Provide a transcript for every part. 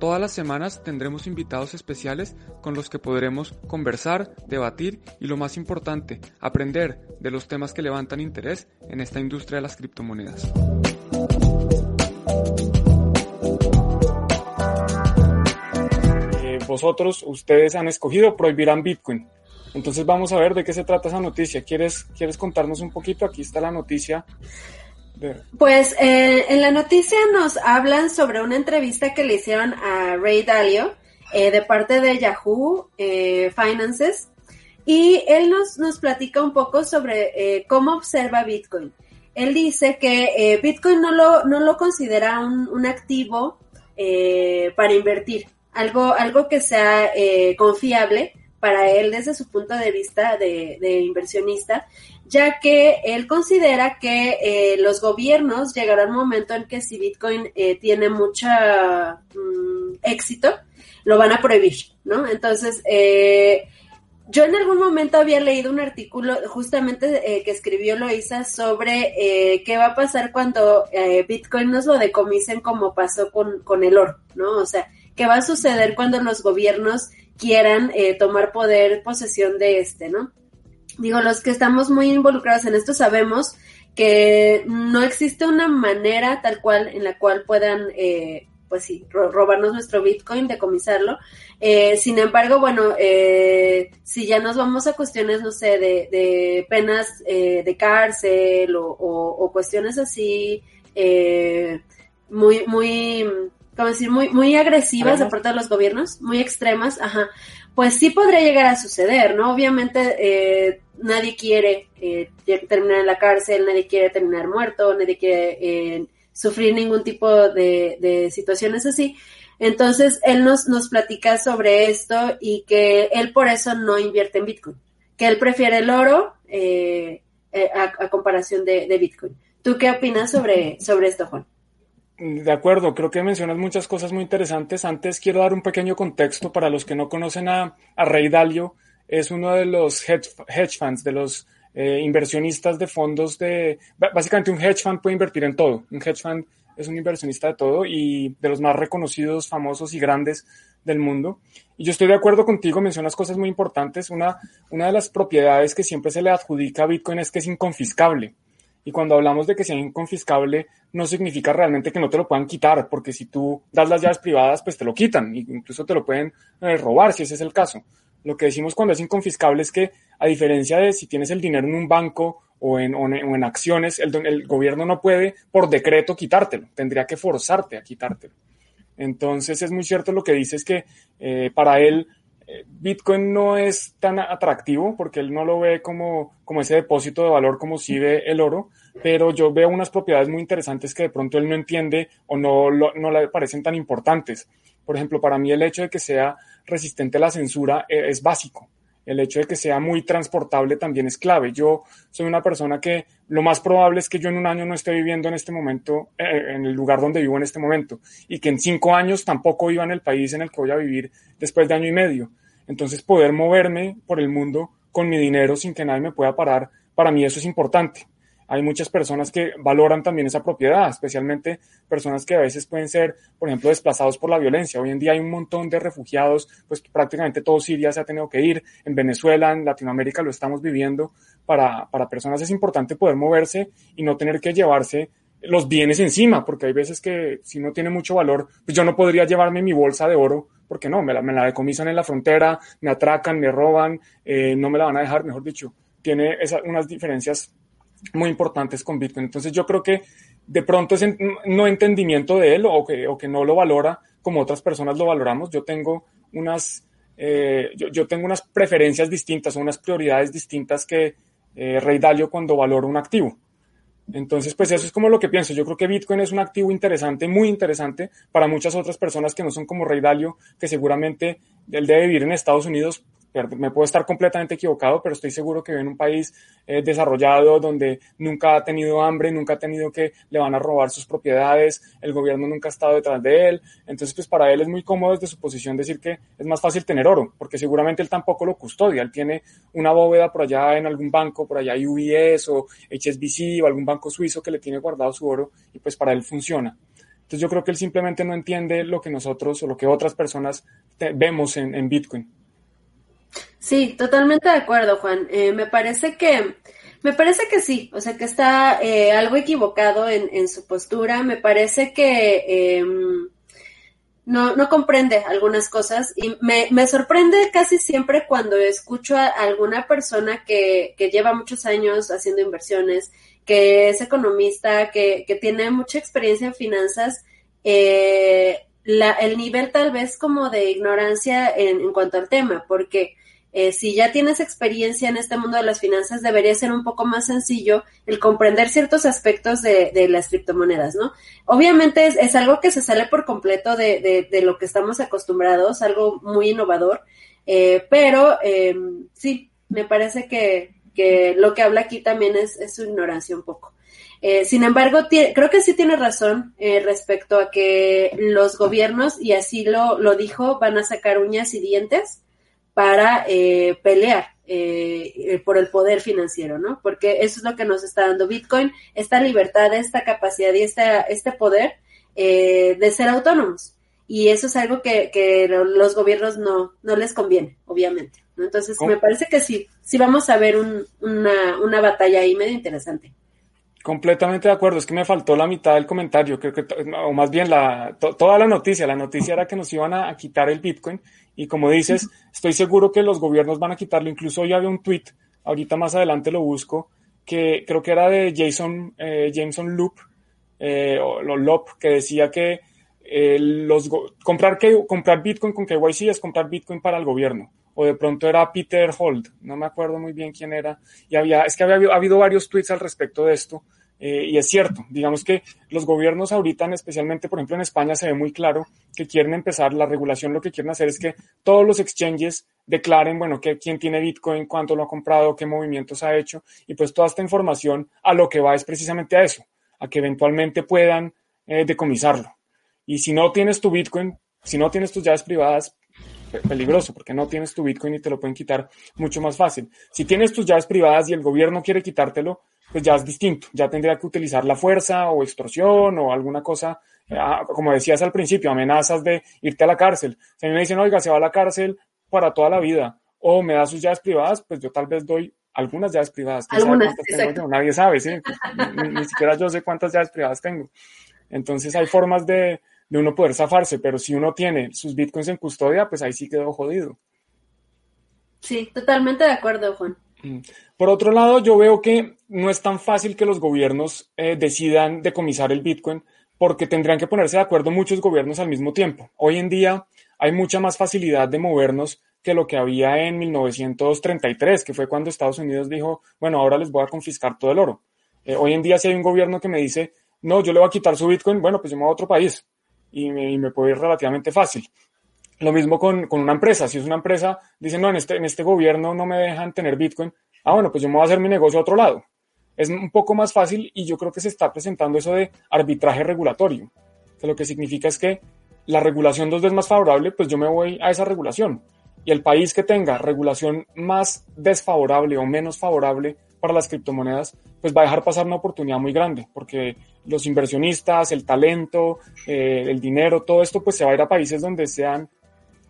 Todas las semanas tendremos invitados especiales con los que podremos conversar, debatir y lo más importante, aprender de los temas que levantan interés en esta industria de las criptomonedas. Eh, vosotros, ustedes han escogido prohibirán Bitcoin. Entonces vamos a ver de qué se trata esa noticia. ¿Quieres, ¿Quieres contarnos un poquito? Aquí está la noticia pues eh, en la noticia nos hablan sobre una entrevista que le hicieron a Ray Dalio eh, de parte de Yahoo eh, Finances y él nos, nos platica un poco sobre cómo observa Bitcoin. Él dice que Bitcoin no lo, no lo considera un, un activo para invertir, algo, algo que sea confiable para él desde su punto de vista de, inversionista, ya que él considera que eh, los gobiernos llegará un momento en que si Bitcoin eh, tiene mucho mm, éxito, lo van a prohibir, ¿no? Entonces, eh, yo en algún momento había leído un artículo justamente que escribió Loisa sobre qué va a pasar cuando Bitcoin nos lo decomisen como pasó con, con el oro, ¿no? O sea, qué va a suceder cuando los gobiernos quieran tomar poder, posesión de este, ¿no? digo, los que estamos muy involucrados en esto sabemos que no existe una manera tal cual en la cual puedan, eh, pues sí, robarnos nuestro Bitcoin, decomisarlo. Eh, sin embargo, bueno, eh, si ya nos vamos a cuestiones, no sé, de, de penas eh, de cárcel o, cuestiones así, eh, muy, muy, ¿cómo decir? Muy, muy agresivas de parte de los gobiernos, muy extremas, ajá pues sí podría llegar a suceder, ¿no? Obviamente eh, nadie quiere eh, terminar en la cárcel, nadie quiere terminar muerto, nadie quiere eh, sufrir ningún tipo de, situaciones así. Entonces, él nos, nos platica sobre esto y que él por eso no invierte en Bitcoin, que él prefiere el oro a, comparación de, de, Bitcoin. ¿Tú qué opinas sobre, sobre esto, Juan? De acuerdo, creo que mencionas muchas cosas muy interesantes. Antes quiero dar un pequeño contexto para los que no conocen a, a Ray Dalio. Es uno de los hedge, funds, de los eh, inversionistas de fondos de... Básicamente un hedge fund puede invertir en todo. Un hedge fund es un inversionista de todo y de los más reconocidos, famosos y grandes del mundo. Y yo estoy de acuerdo contigo, mencionas cosas muy importantes. Una, una de las propiedades que siempre se le adjudica a Bitcoin es que es inconfiscable. Y cuando hablamos de que sea inconfiscable, no significa realmente que no te lo puedan quitar, porque si tú das las llaves privadas, pues te lo quitan, incluso te lo pueden eh, robar si ese es el caso. Lo que decimos cuando es inconfiscable es que, a diferencia de si tienes el dinero en un banco o en, acciones, el, el, gobierno no puede por decreto quitártelo, tendría que forzarte a quitártelo. Entonces es muy cierto lo que dices que eh, para él Bitcoin no es tan atractivo porque él no lo ve como, como ese depósito de valor como si ve el oro, pero yo veo unas propiedades muy interesantes que de pronto él no entiende o no, no le parecen tan importantes. Por ejemplo, para mí el hecho de que sea resistente a la censura eh, es básico. El hecho de que sea muy transportable también es clave. Yo soy una persona que lo más probable es que yo en un año no esté viviendo en este momento, eh, en el lugar donde vivo en este momento, y que en cinco años tampoco viva en el país en el que voy a vivir después de año y medio. Entonces, poder moverme por el mundo con mi dinero sin que nadie me pueda parar, para mí eso es importante. Hay muchas personas que valoran también esa propiedad, especialmente personas que a veces pueden ser, por ejemplo, desplazados por la violencia. Hoy en día hay un montón de refugiados, pues prácticamente todo Siria se ha tenido que ir. En Venezuela, en Latinoamérica lo estamos viviendo. Para, para personas es importante poder moverse y no tener que llevarse los bienes encima, porque hay veces que si no tiene mucho valor, pues yo no podría llevarme mi bolsa de oro porque no, me la, me la decomisan en la frontera, me atracan, me roban, eh, no me la van a dejar, mejor dicho, tiene unas diferencias muy importantes con Bitcoin. Entonces yo creo que de pronto es no entendimiento de él o que, no lo valora como otras personas lo valoramos. Yo tengo unas, eh, yo, tengo unas preferencias distintas unas prioridades distintas que eh, Rey Dalio cuando valora un activo. Entonces, pues eso es como lo que pienso. Yo creo que Bitcoin es un activo interesante, muy interesante para muchas otras personas que no son como Rey Dalio, que seguramente él debe vivir en Estados Unidos me puedo estar completamente equivocado, pero estoy seguro que vive en un país eh, desarrollado donde nunca ha tenido hambre, nunca ha tenido que le van a robar sus propiedades, el gobierno nunca ha estado detrás de él. Entonces, pues para él es muy cómodo desde su posición decir que es más fácil tener oro, porque seguramente él tampoco lo custodia. Él tiene una bóveda por allá en algún banco, por allá UBS o HSBC o algún banco suizo que le tiene guardado su oro y pues para él funciona. Entonces yo creo que él simplemente no entiende lo que nosotros o lo que otras personas vemos en, Bitcoin. Sí, totalmente de acuerdo, Juan. Eh, me parece que me parece que sí, o sea que está eh, algo equivocado en, su postura. Me parece que em, no, no comprende algunas cosas y me, me, sorprende casi siempre cuando escucho a alguna persona que, que lleva muchos años haciendo inversiones, que es economista, que, que tiene mucha experiencia en finanzas, eh, la, el nivel tal vez como de ignorancia en, en cuanto al tema, porque eh, si ya tienes experiencia en este mundo de las finanzas, debería ser un poco más sencillo el comprender ciertos aspectos de, de las criptomonedas, ¿no? Obviamente es, es, algo que se sale por completo de, de, de, lo que estamos acostumbrados, algo muy innovador, eh, pero eh, sí, me parece que, que lo que habla aquí también es, su ignorancia un poco. Eh, sin embargo, creo que sí tiene razón eh, respecto a que los gobiernos, y así lo, lo dijo, van a sacar uñas y dientes para eh, pelear por el poder financiero, ¿no? Porque eso es lo que nos está dando Bitcoin, esta libertad, esta capacidad y esta, este poder de ser autónomos. Y eso es algo que, que los gobiernos no, no les conviene, obviamente. Entonces, me parece que sí, sí vamos a ver una, una batalla ahí medio interesante. Completamente de acuerdo, es que me faltó la mitad del comentario, creo que, o más bien la, toda la noticia, la noticia era que nos iban a, quitar el Bitcoin y como dices, estoy seguro que los gobiernos van a quitarlo, incluso hoy había un tweet, ahorita más adelante lo busco, que creo que era de Jason, eh, Jameson Loop, eh, o Lop, que decía que eh, los, comprar, que, comprar Bitcoin con KYC es comprar Bitcoin para el gobierno o de pronto era Peter Holt, no me acuerdo muy bien quién era, y había, es que había ha habido varios tweets al respecto de esto, eh, y es cierto, digamos que los gobiernos ahorita, especialmente por ejemplo en España, se ve muy claro que quieren empezar, la regulación lo que quieren hacer es que todos los exchanges declaren, bueno, que, quién tiene Bitcoin, cuánto lo ha comprado, qué movimientos ha hecho, y pues toda esta información a lo que va es precisamente a eso, a que eventualmente puedan eh, decomisarlo. Y si no tienes tu Bitcoin, si no tienes tus llaves privadas, peligroso porque no tienes tu Bitcoin y te lo pueden quitar mucho más fácil. Si tienes tus llaves privadas y el gobierno quiere quitártelo, pues ya es distinto. Ya tendría que utilizar la fuerza o extorsión o alguna cosa, eh, ah, como decías al principio, amenazas de irte a la cárcel. Si a mí me dicen, oiga, se va a la cárcel para toda la vida o me da sus llaves privadas, pues yo tal vez doy algunas llaves privadas. Algunas, Nadie sabe, ¿sí? ni siquiera yo sé cuántas llaves privadas tengo. Entonces hay formas de, de uno poder zafarse, pero si uno tiene sus bitcoins en custodia, pues ahí sí quedó jodido. Sí, totalmente de acuerdo, Juan. Mm. Por otro lado, yo veo que no es tan fácil que los gobiernos eh, decidan decomisar el Bitcoin porque tendrían que ponerse de acuerdo muchos gobiernos al mismo tiempo. Hoy en día hay mucha más facilidad de movernos que lo que había en 1933, que fue cuando Estados Unidos dijo, bueno, ahora les voy a confiscar todo el oro. Eh, hoy en día si hay un gobierno que me dice, no, yo le voy a quitar su Bitcoin, bueno, pues yo me voy a otro país y me, y me puede ir relativamente fácil. Lo mismo con, con, una empresa. Si es una empresa, dicen, no, en este, en este gobierno no me dejan tener Bitcoin. Ah, bueno, pues yo me voy a hacer mi negocio a otro lado. Es un poco más fácil y yo creo que se está presentando eso de arbitraje regulatorio. Lo que significa es que la regulación dos veces más favorable, pues yo me voy a esa regulación. Y el país que tenga regulación más desfavorable o menos favorable para las criptomonedas, pues va a dejar pasar una oportunidad muy grande, porque los inversionistas, el talento, eh, el dinero, todo esto pues se va a ir a países donde sean,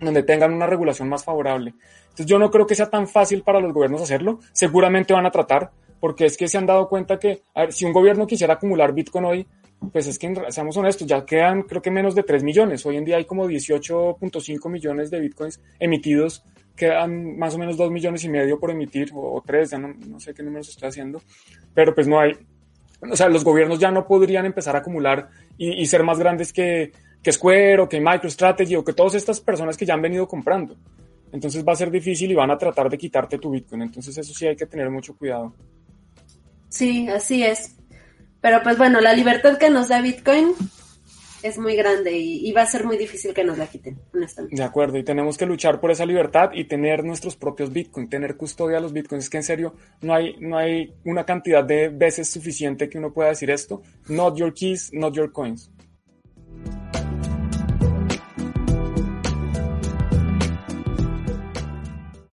donde tengan una regulación más favorable. Entonces yo no creo que sea tan fácil para los gobiernos hacerlo, seguramente van a tratar, porque es que se han dado cuenta que, si un gobierno quisiera acumular Bitcoin hoy, pues es que seamos honestos, ya quedan creo que menos de 3 millones. Hoy en día hay como 18.5 millones de bitcoins emitidos, quedan más o menos 2 millones y medio por emitir, o, 3, ya no, no, sé qué números estoy haciendo, pero pues no hay, o sea, los gobiernos ya no podrían empezar a acumular y, ser más grandes que, que Square o que MicroStrategy o que todas estas personas que ya han venido comprando. Entonces va a ser difícil y van a tratar de quitarte tu Bitcoin. Entonces eso sí hay que tener mucho cuidado. Sí, así es. Pero pues bueno, la libertad que nos da Bitcoin, es muy grande y, va a ser muy difícil que nos la quiten, honestamente. De acuerdo, y tenemos que luchar por esa libertad y tener nuestros propios Bitcoin, tener custodia de los Bitcoins. Es que en serio no hay, no hay una cantidad de veces suficiente que uno pueda decir esto. Not your keys, not your coins.